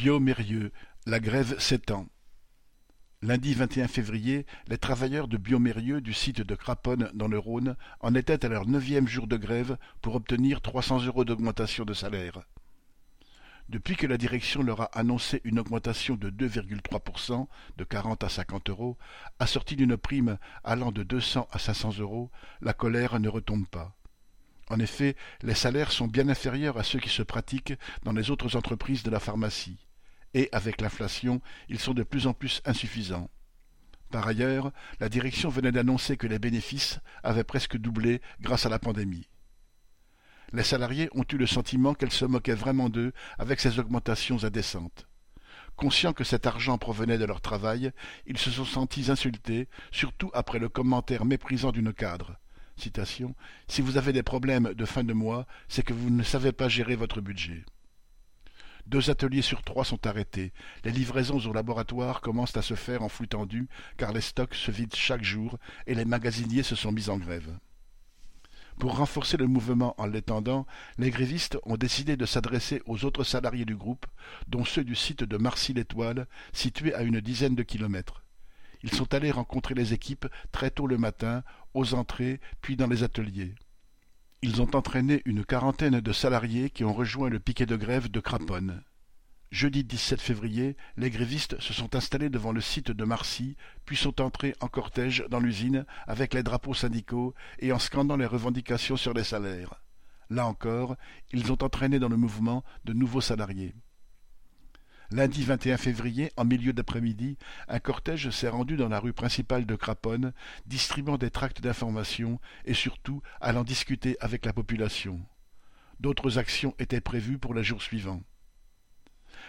Biomérieux, la grève s'étend. Lundi 21 février, les travailleurs de Biomérieux du site de Craponne dans le Rhône en étaient à leur neuvième jour de grève pour obtenir 300 euros d'augmentation de salaire. Depuis que la direction leur a annoncé une augmentation de 2,3%, de 40 à 50 euros, assortie d'une prime allant de 200 à 500 euros, la colère ne retombe pas. En effet, les salaires sont bien inférieurs à ceux qui se pratiquent dans les autres entreprises de la pharmacie, et avec l'inflation, ils sont de plus en plus insuffisants. Par ailleurs, la direction venait d'annoncer que les bénéfices avaient presque doublé grâce à la pandémie. Les salariés ont eu le sentiment qu'elle se moquait vraiment d'eux avec ces augmentations indécentes. Conscients que cet argent provenait de leur travail, ils se sont sentis insultés, surtout après le commentaire méprisant d'une cadre. Si vous avez des problèmes de fin de mois, c'est que vous ne savez pas gérer votre budget. Deux ateliers sur trois sont arrêtés. Les livraisons au laboratoire commencent à se faire en flux tendu, car les stocks se vident chaque jour et les magasiniers se sont mis en grève. Pour renforcer le mouvement en l'étendant, les grévistes ont décidé de s'adresser aux autres salariés du groupe, dont ceux du site de Marcy-l'Étoile, situé à une dizaine de kilomètres. Ils sont allés rencontrer les équipes très tôt le matin, aux entrées, puis dans les ateliers. Ils ont entraîné une quarantaine de salariés qui ont rejoint le piquet de grève de Craponne. Jeudi 17 février, les grévistes se sont installés devant le site de Marcy, puis sont entrés en cortège dans l'usine avec les drapeaux syndicaux et en scandant les revendications sur les salaires. Là encore, ils ont entraîné dans le mouvement de nouveaux salariés. Lundi 21 février, en milieu d'après-midi, un cortège s'est rendu dans la rue principale de Craponne, distribuant des tracts d'information et surtout allant discuter avec la population. D'autres actions étaient prévues pour les jours suivants.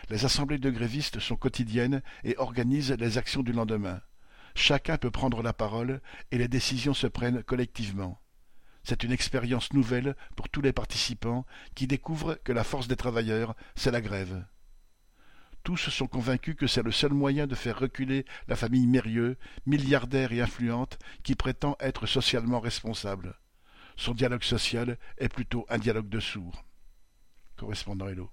Les assemblées de grévistes sont quotidiennes et organisent les actions du lendemain. Chacun peut prendre la parole et les décisions se prennent collectivement. C'est une expérience nouvelle pour tous les participants qui découvrent que la force des travailleurs, c'est la grève. Tous sont convaincus que c'est le seul moyen de faire reculer la famille Mérieux, milliardaire et influente, qui prétend être socialement responsable. Son dialogue social est plutôt un dialogue de sourds. Correspondant Hello.